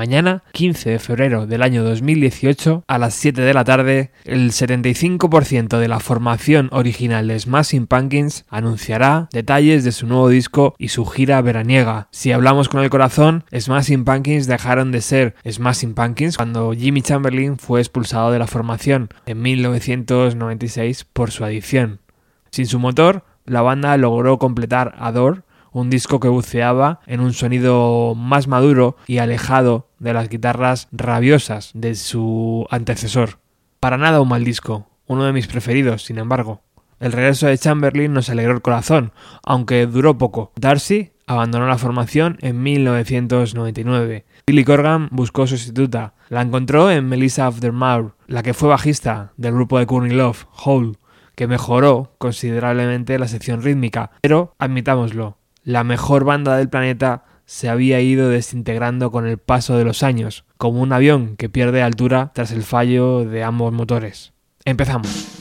Mañana, 15 de febrero del año 2018, a las 7 de la tarde, el 75% de la formación original de Smashing Pumpkins anunciará detalles de su nuevo disco y su gira veraniega. Si hablamos con el corazón, Smashing Pumpkins dejaron de ser Smashing Pumpkins cuando Jimmy Chamberlain fue expulsado de la formación en 1996 por su adicción. Sin su motor, la banda logró completar Adore, un disco que buceaba en un sonido más maduro y alejado de las guitarras rabiosas de su antecesor. Para nada un mal disco, uno de mis preferidos, sin embargo. El regreso de Chamberlain nos alegró el corazón, aunque duró poco. Darcy abandonó la formación en 1999. Billy Corgan buscó sustituta. La encontró en Melissa Aftermath, la que fue bajista del grupo de Courtney Love, Hole, que mejoró considerablemente la sección rítmica. Pero, admitámoslo, la mejor banda del planeta se había ido desintegrando con el paso de los años, como un avión que pierde altura tras el fallo de ambos motores. Empezamos.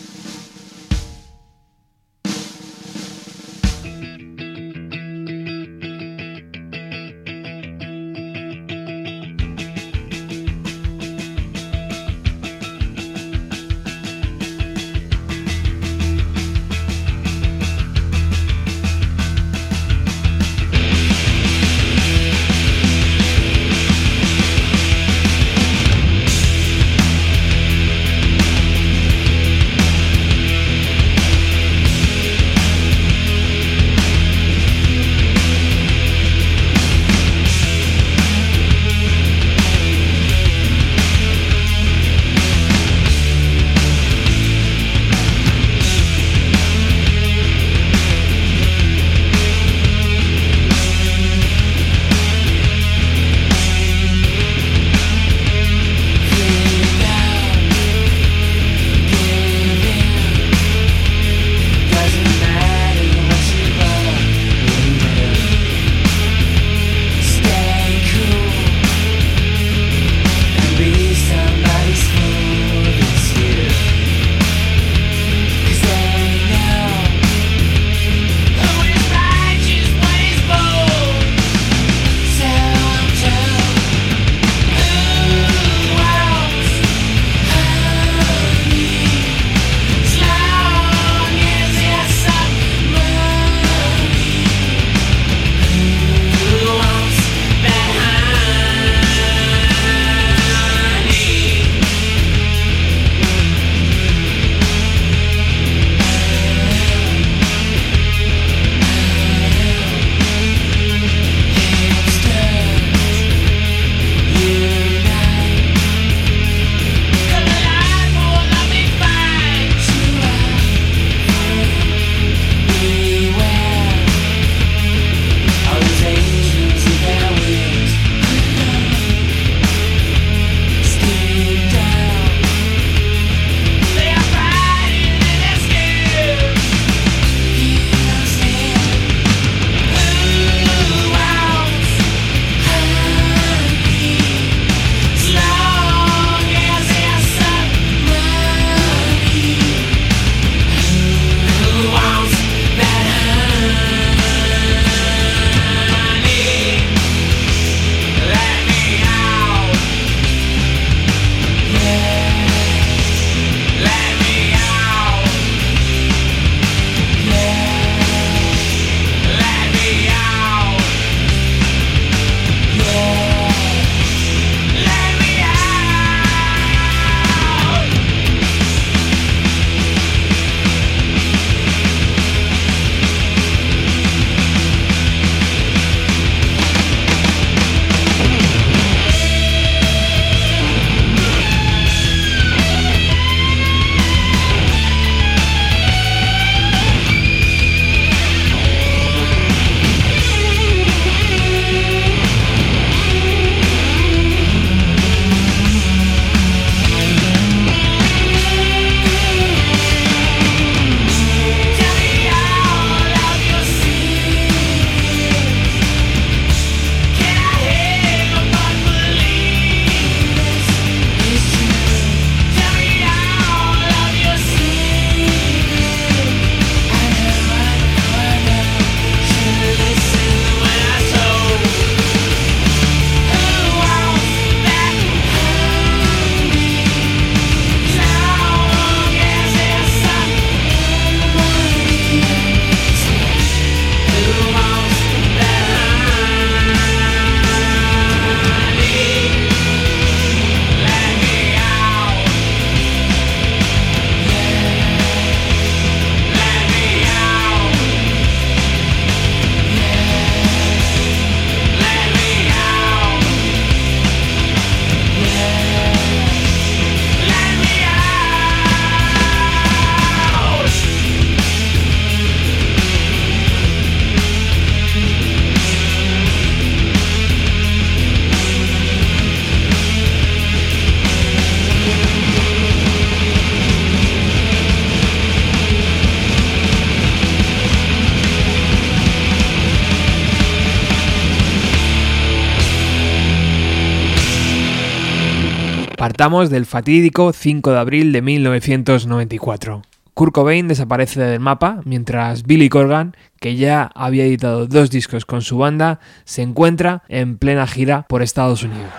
Del fatídico 5 de abril de 1994. Kurt Cobain desaparece del mapa mientras Billy Corgan, que ya había editado dos discos con su banda, se encuentra en plena gira por Estados Unidos.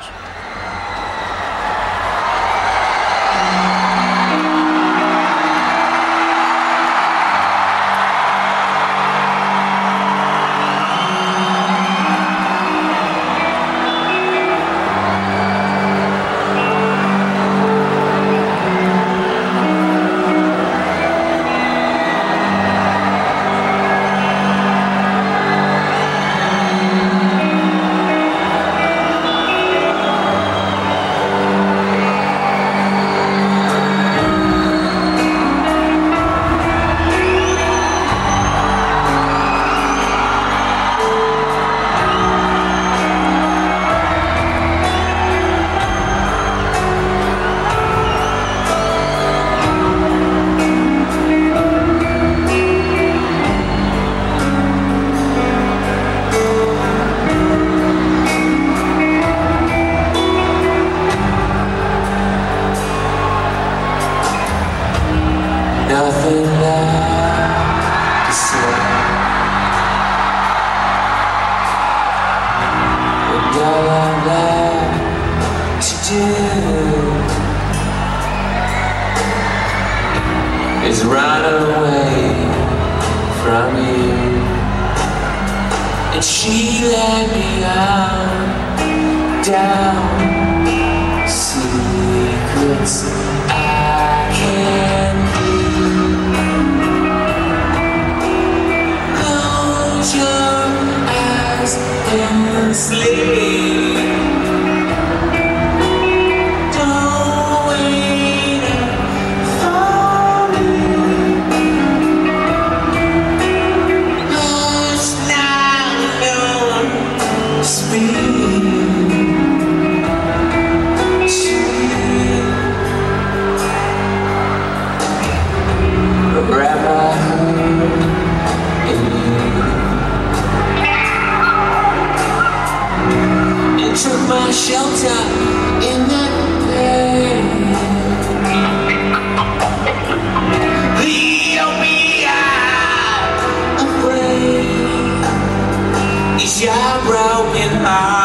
Run away from you And she led me out Down. Secrets I can't Close your eyes and sleep. shelter in the Is your broken heart?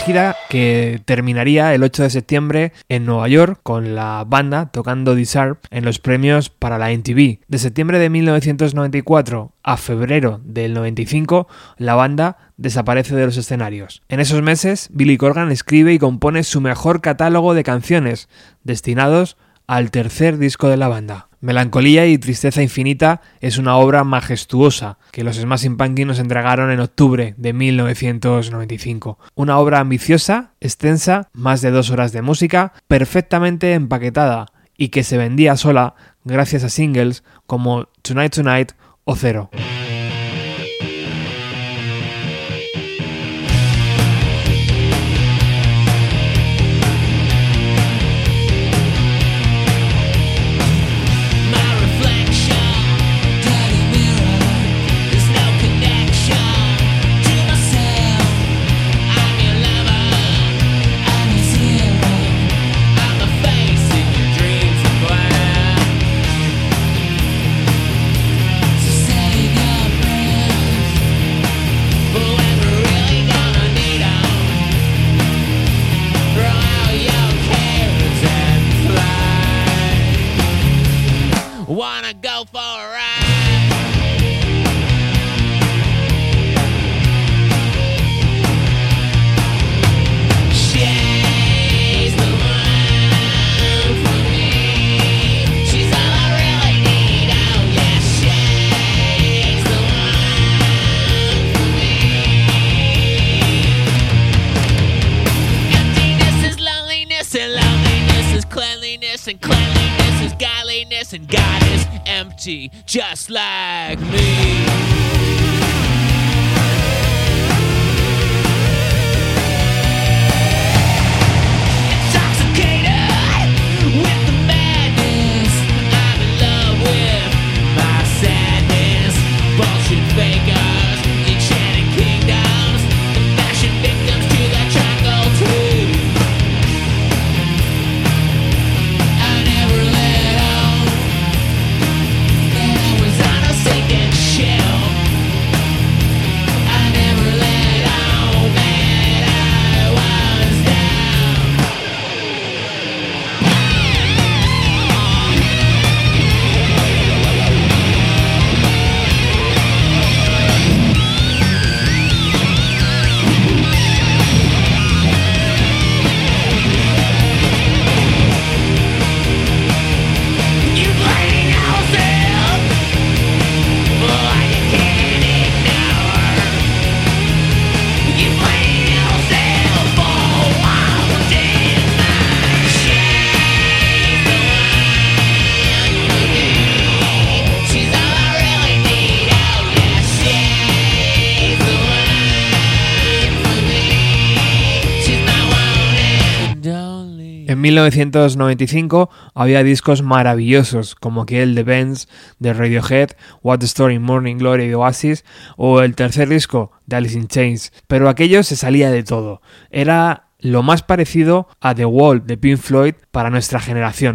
Gira que terminaría el 8 de septiembre en Nueva York con la banda tocando Disarm en los premios para la NTV. De septiembre de 1994 a febrero del 95, la banda desaparece de los escenarios. En esos meses, Billy Corgan escribe y compone su mejor catálogo de canciones, destinados al tercer disco de la banda. Melancolía y Tristeza Infinita es una obra majestuosa que los Smashing Pumpkins nos entregaron en octubre de 1995. Una obra ambiciosa, extensa, más de dos horas de música, perfectamente empaquetada y que se vendía sola gracias a singles como Tonight Tonight o Zero. just like me. 1995 había discos maravillosos como aquel de Benz de Radiohead, What the Story Morning Glory de Oasis o el tercer disco de Alice in Chains, pero aquello se salía de todo. Era lo más parecido a The Wall de Pink Floyd para nuestra generación.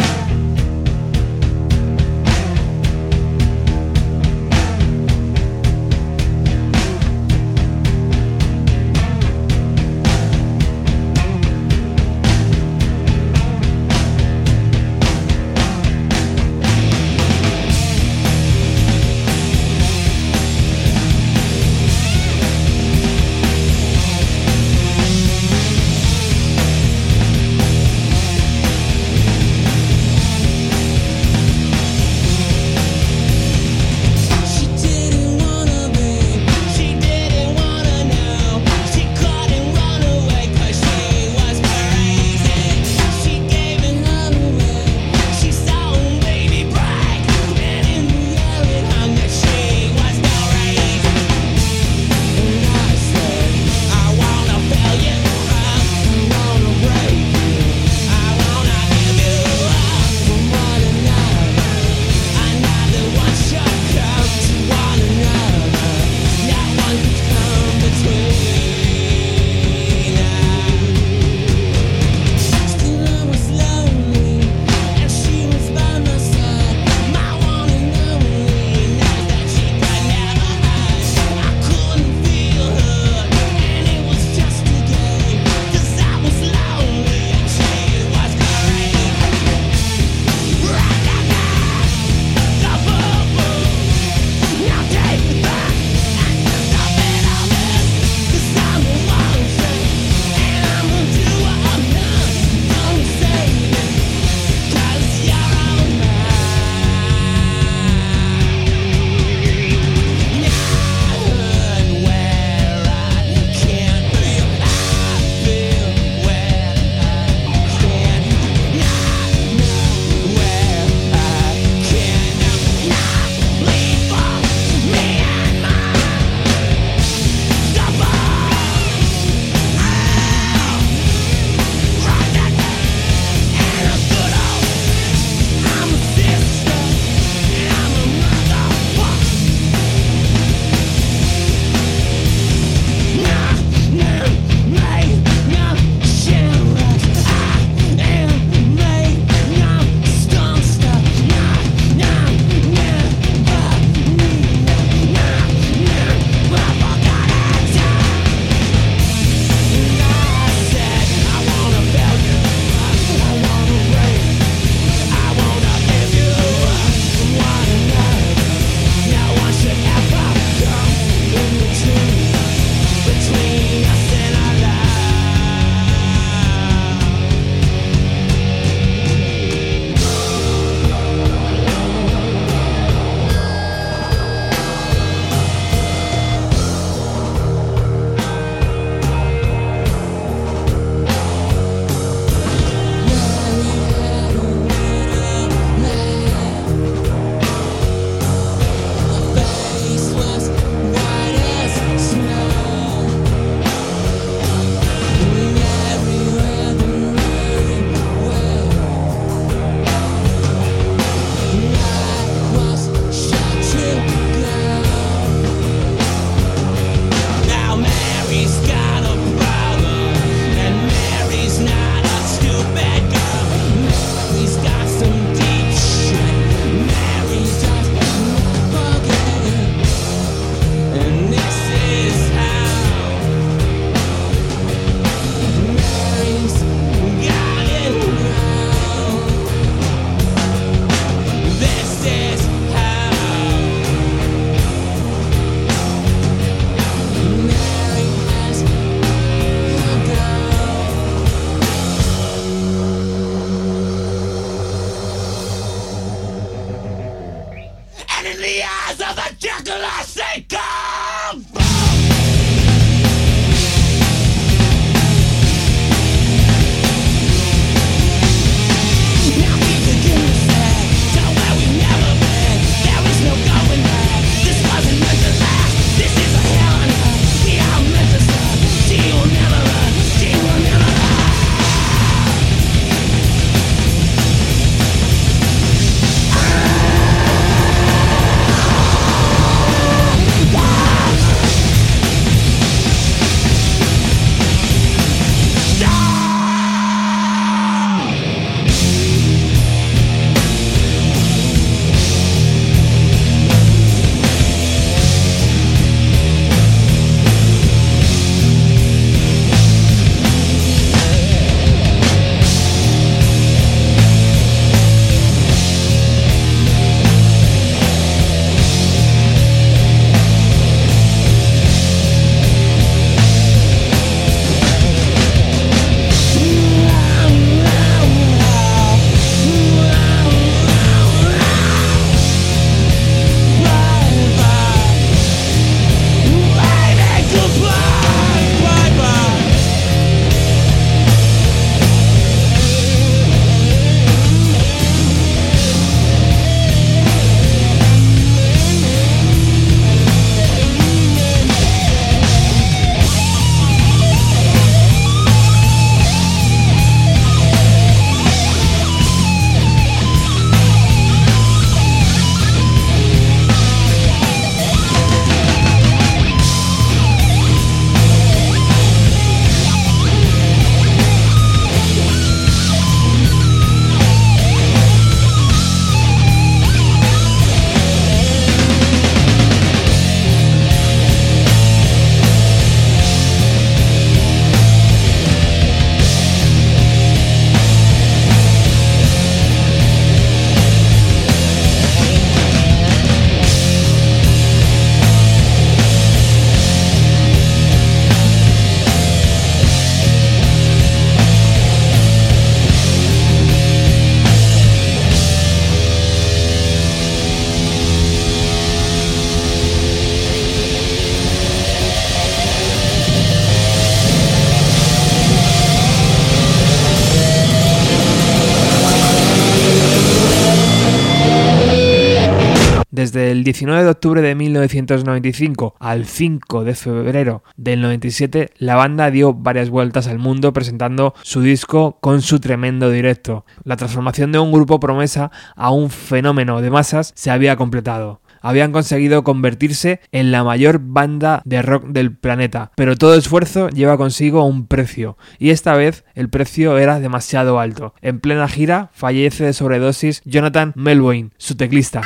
19 de octubre de 1995 al 5 de febrero del 97, la banda dio varias vueltas al mundo presentando su disco con su tremendo directo. La transformación de un grupo promesa a un fenómeno de masas se había completado habían conseguido convertirse en la mayor banda de rock del planeta, pero todo esfuerzo lleva consigo un precio, y esta vez el precio era demasiado alto. En plena gira fallece de sobredosis Jonathan Melvoin, su teclista.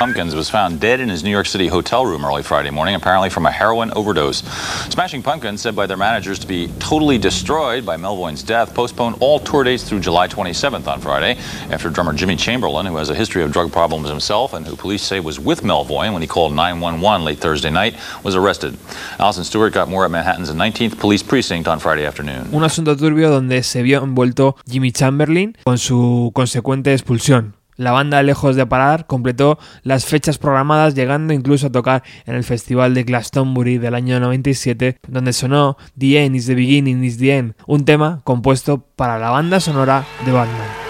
Smashing Pumpkins, said by their managers to be totally destroyed by death, postponed all tour through July 27th on Friday after drummer Jimmy Chamberlain, who has a history of drug problems himself and who police say was with called 911 late Thursday night, was arrested. Allison Stewart got more at Manhattan's 19th Police Precinct on Friday afternoon. Un asunto turbio donde se vio envuelto Jimmy Chamberlain con su consecuente expulsión. La banda, lejos de parar, completó las fechas programadas, llegando incluso a tocar en el Festival de Glastonbury del año 97, donde sonó The End is the Beginning is the End, un tema compuesto para la banda sonora de Batman.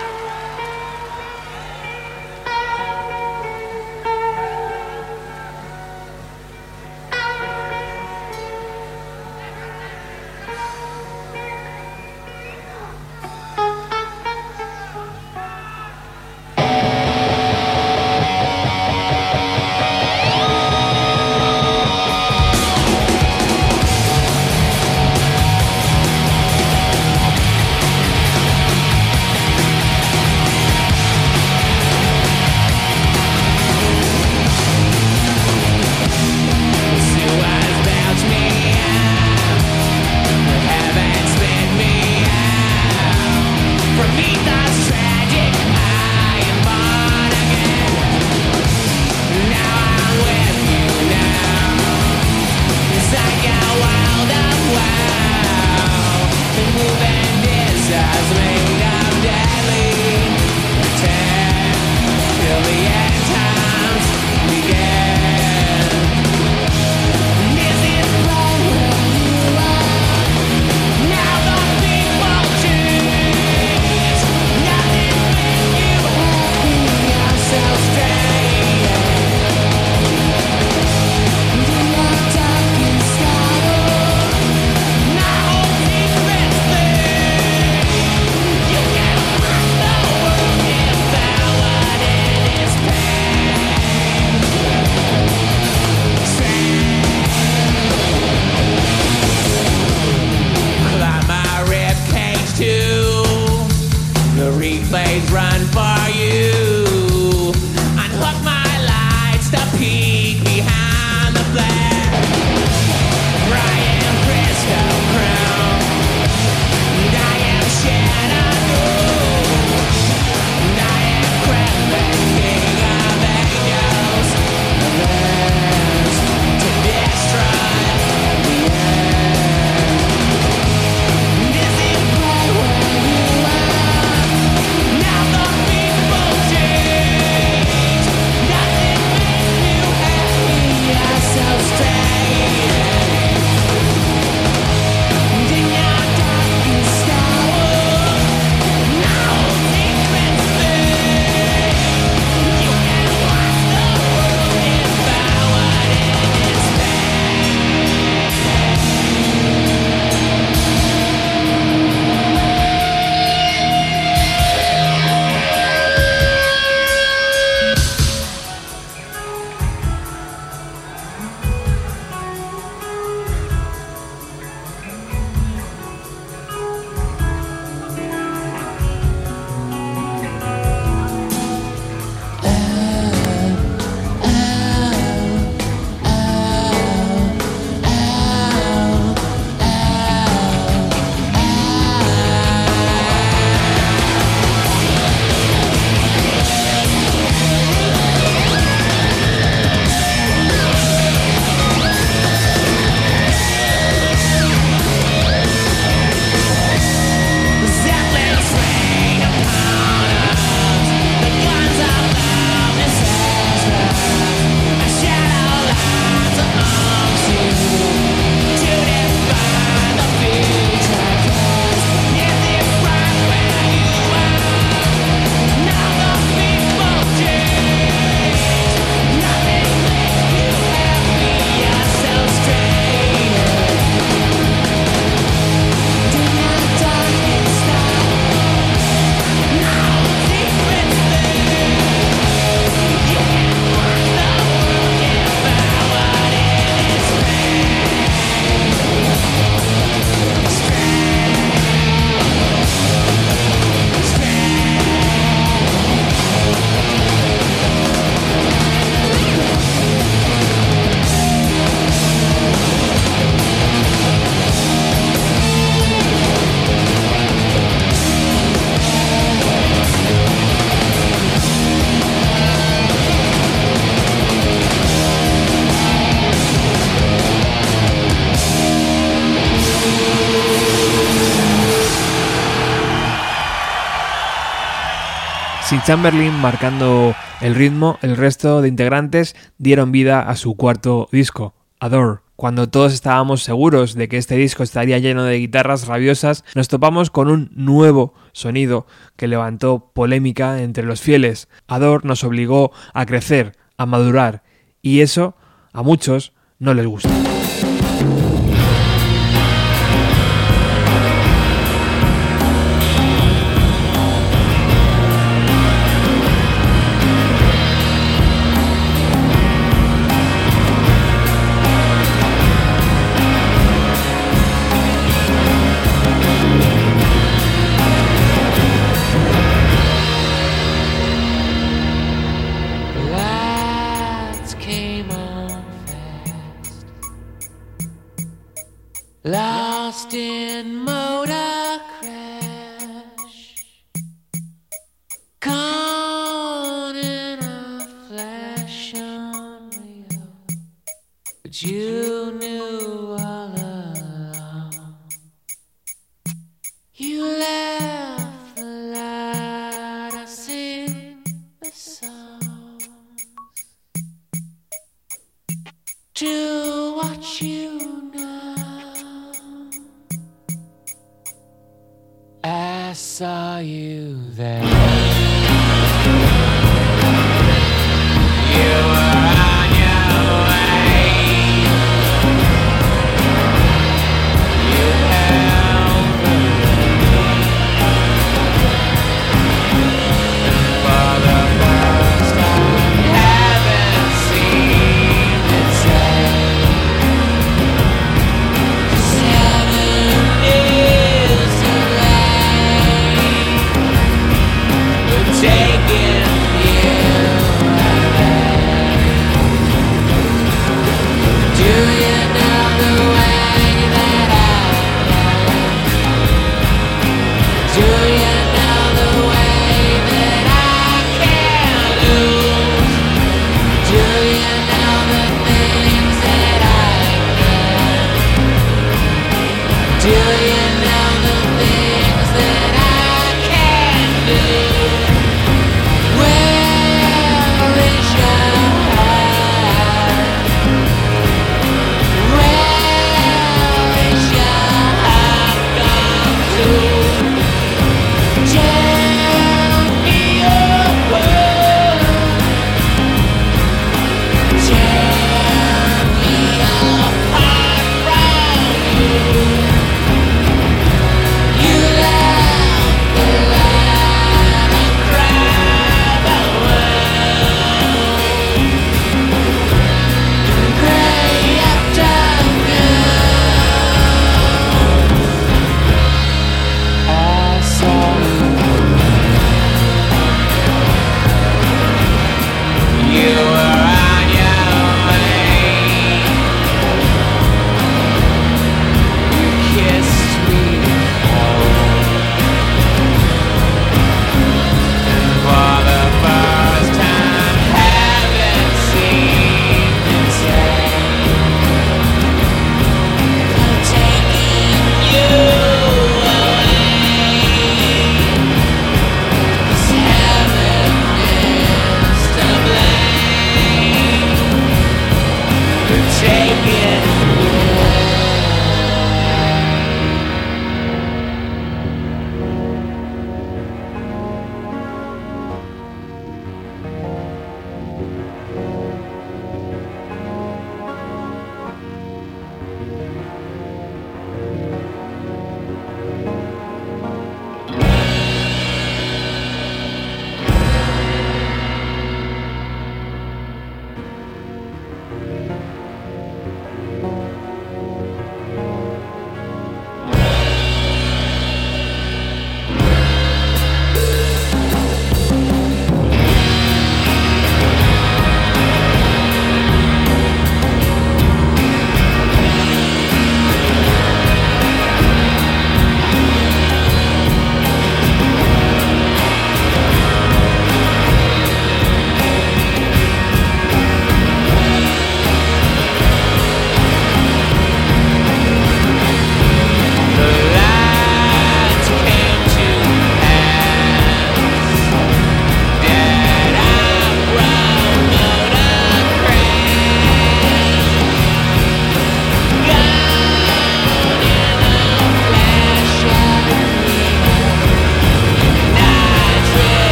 Sin Chamberlain marcando el ritmo, el resto de integrantes dieron vida a su cuarto disco, Adore. Cuando todos estábamos seguros de que este disco estaría lleno de guitarras rabiosas, nos topamos con un nuevo sonido que levantó polémica entre los fieles. Adore nos obligó a crecer, a madurar, y eso a muchos no les gusta.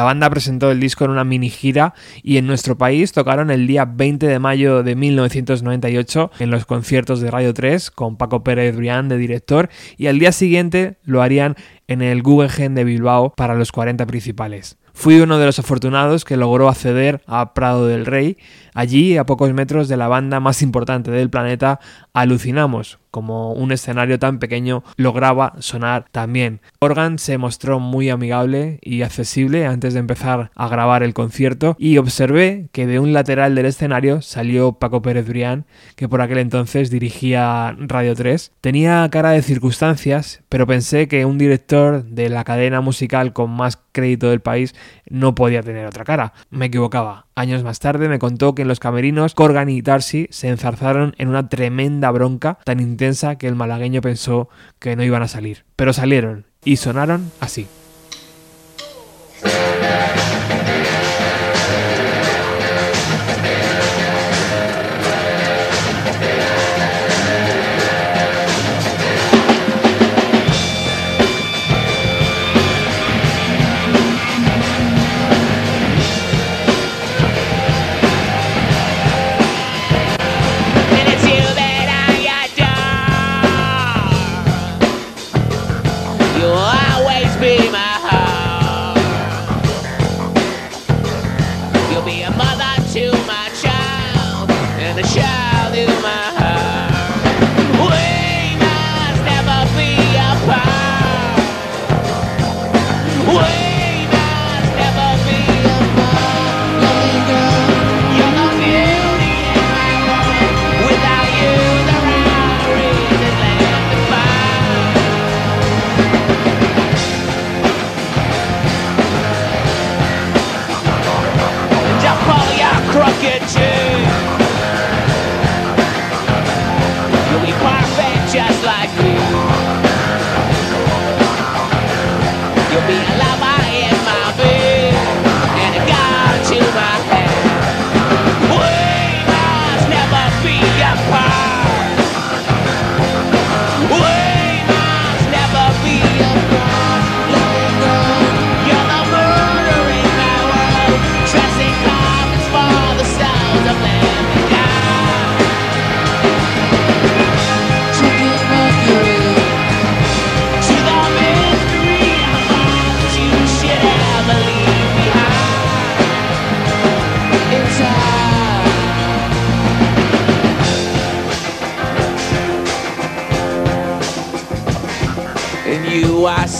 La banda presentó el disco en una mini gira y en nuestro país tocaron el día 20 de mayo de 1998 en los conciertos de Radio 3 con Paco Pérez Brián de director y al día siguiente lo harían en el Guggenheim de Bilbao para los 40 principales. Fui uno de los afortunados que logró acceder a Prado del Rey. Allí, a pocos metros de la banda más importante del planeta, alucinamos como un escenario tan pequeño lograba sonar tan bien. Organ se mostró muy amigable y accesible antes de empezar a grabar el concierto y observé que de un lateral del escenario salió Paco Pérez Brián, que por aquel entonces dirigía Radio 3. Tenía cara de circunstancias, pero pensé que un director de la cadena musical con más crédito del país no podía tener otra cara. Me equivocaba. Años más tarde me contó que en los camerinos Corgan y Darcy se enzarzaron en una tremenda bronca tan intensa que el malagueño pensó que no iban a salir. Pero salieron y sonaron así.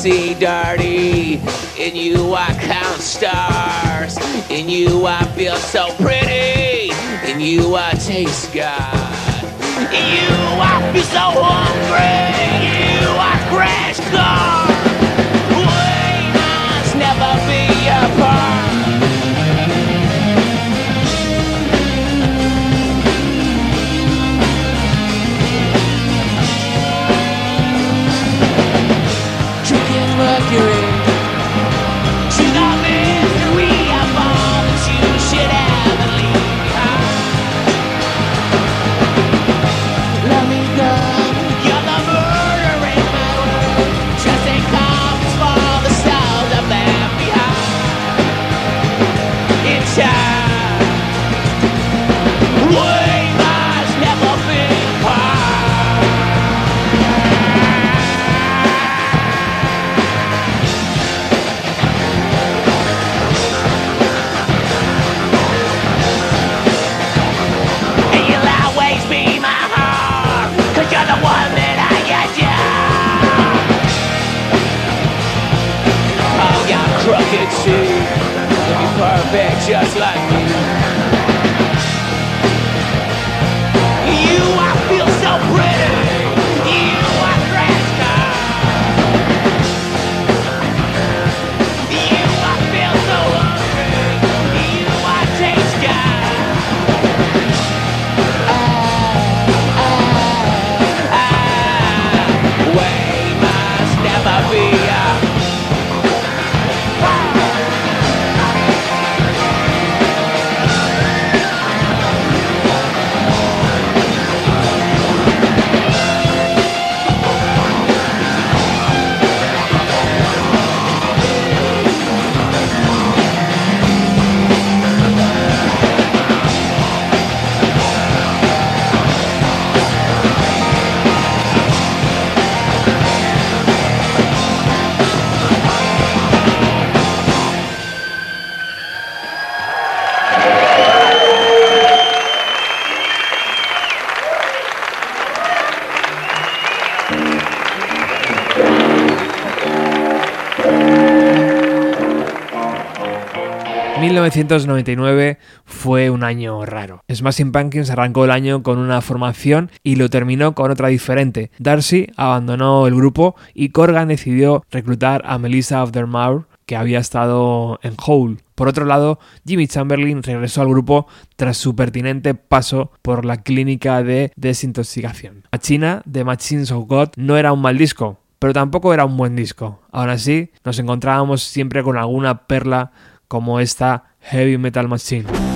See dirty. In you 1999 fue un año raro. Smashing Pumpkins arrancó el año con una formación y lo terminó con otra diferente. Darcy abandonó el grupo y Corgan decidió reclutar a Melissa of que había estado en Hole. Por otro lado, Jimmy Chamberlain regresó al grupo tras su pertinente paso por la clínica de desintoxicación. China de Machines of God no era un mal disco, pero tampoco era un buen disco. Aún así, nos encontrábamos siempre con alguna perla como esta Heavy Metal Machine.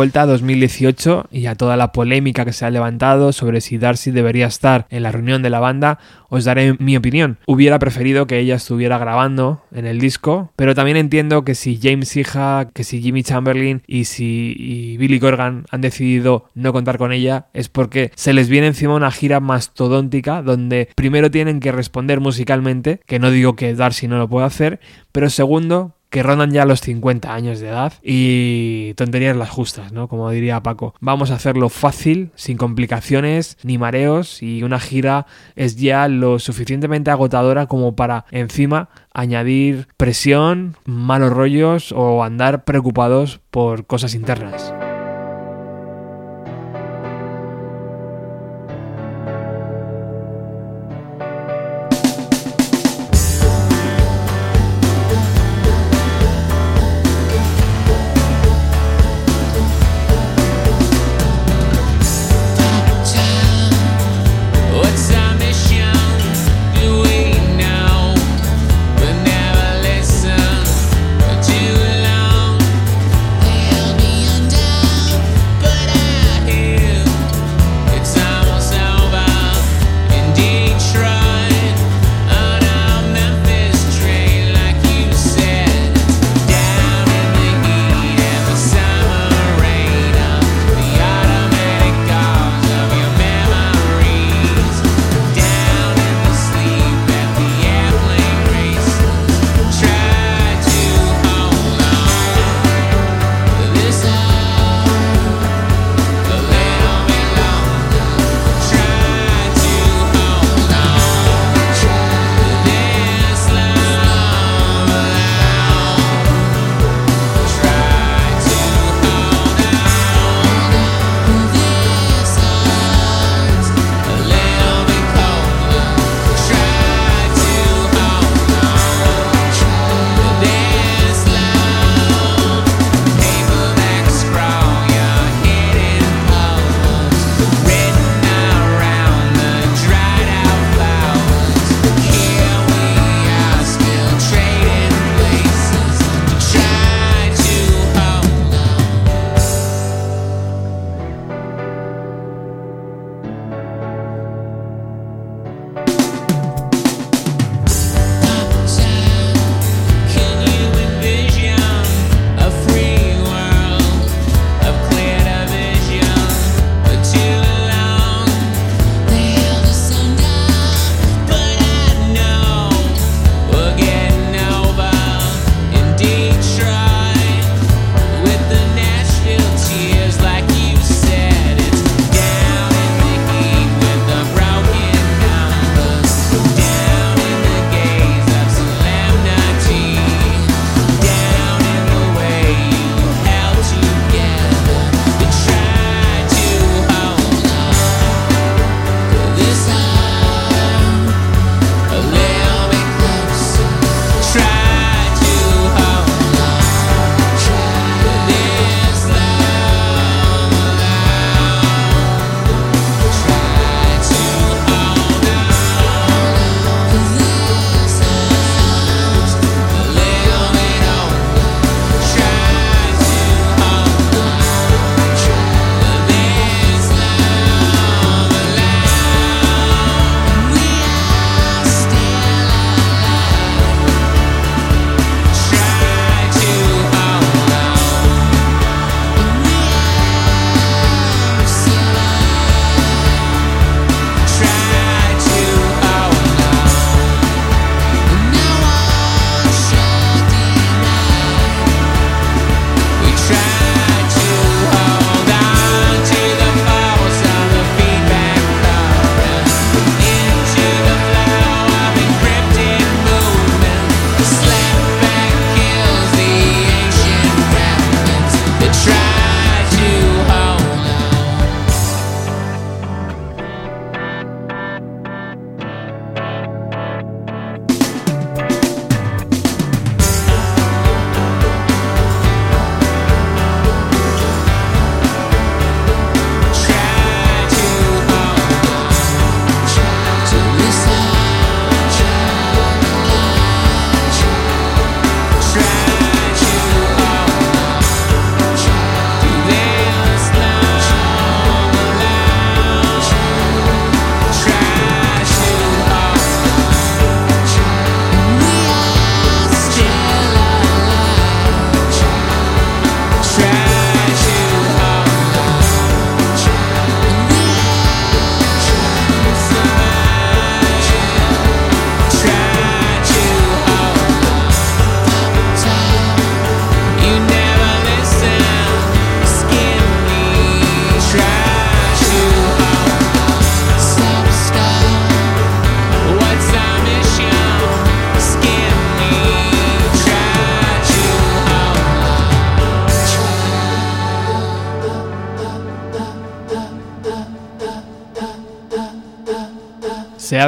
Vuelta a 2018 y a toda la polémica que se ha levantado sobre si Darcy debería estar en la reunión de la banda, os daré mi opinión. Hubiera preferido que ella estuviera grabando en el disco, pero también entiendo que si James Hija, que si Jimmy Chamberlain y si Billy Corgan han decidido no contar con ella, es porque se les viene encima una gira mastodóntica donde primero tienen que responder musicalmente, que no digo que Darcy no lo pueda hacer, pero segundo que rondan ya los 50 años de edad y tonterías las justas, ¿no? Como diría Paco. Vamos a hacerlo fácil, sin complicaciones ni mareos y una gira es ya lo suficientemente agotadora como para encima añadir presión, malos rollos o andar preocupados por cosas internas.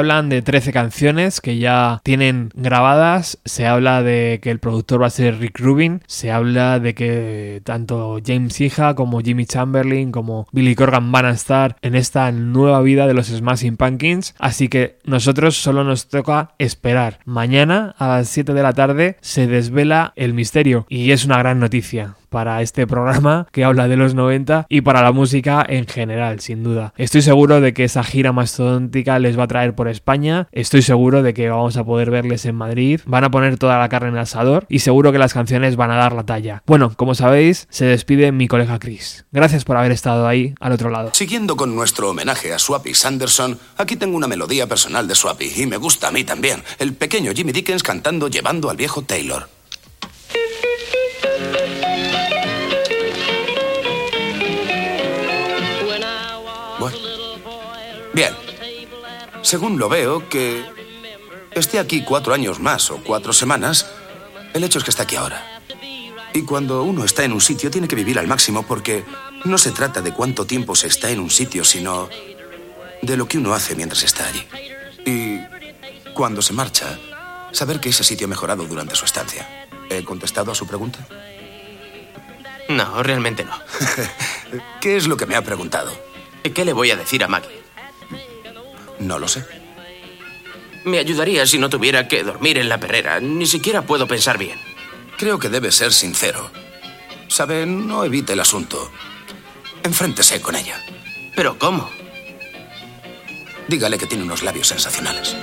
Hablan de 13 canciones que ya tienen grabadas, se habla de que el productor va a ser Rick Rubin, se habla de que tanto James Hija como Jimmy Chamberlain como Billy Corgan van a estar en esta nueva vida de los Smashing Pumpkins, así que nosotros solo nos toca esperar. Mañana a las 7 de la tarde se desvela el misterio y es una gran noticia para este programa que habla de los 90 y para la música en general, sin duda. Estoy seguro de que esa gira mastodóntica les va a traer por España, estoy seguro de que vamos a poder verles en Madrid, van a poner toda la carne en el asador y seguro que las canciones van a dar la talla. Bueno, como sabéis, se despide mi colega Chris. Gracias por haber estado ahí al otro lado. Siguiendo con nuestro homenaje a Swappy Sanderson, aquí tengo una melodía personal de Swappy y me gusta a mí también. El pequeño Jimmy Dickens cantando Llevando al viejo Taylor. Bien. Según lo veo, que esté aquí cuatro años más o cuatro semanas, el hecho es que está aquí ahora. Y cuando uno está en un sitio tiene que vivir al máximo porque no se trata de cuánto tiempo se está en un sitio, sino de lo que uno hace mientras está allí. Y cuando se marcha, saber que ese sitio ha mejorado durante su estancia. ¿He contestado a su pregunta? No, realmente no. ¿Qué es lo que me ha preguntado? ¿Qué le voy a decir a Maggie? No lo sé. Me ayudaría si no tuviera que dormir en la perrera. Ni siquiera puedo pensar bien. Creo que debe ser sincero. Sabe, no evite el asunto. Enfréntese con ella. ¿Pero cómo? Dígale que tiene unos labios sensacionales.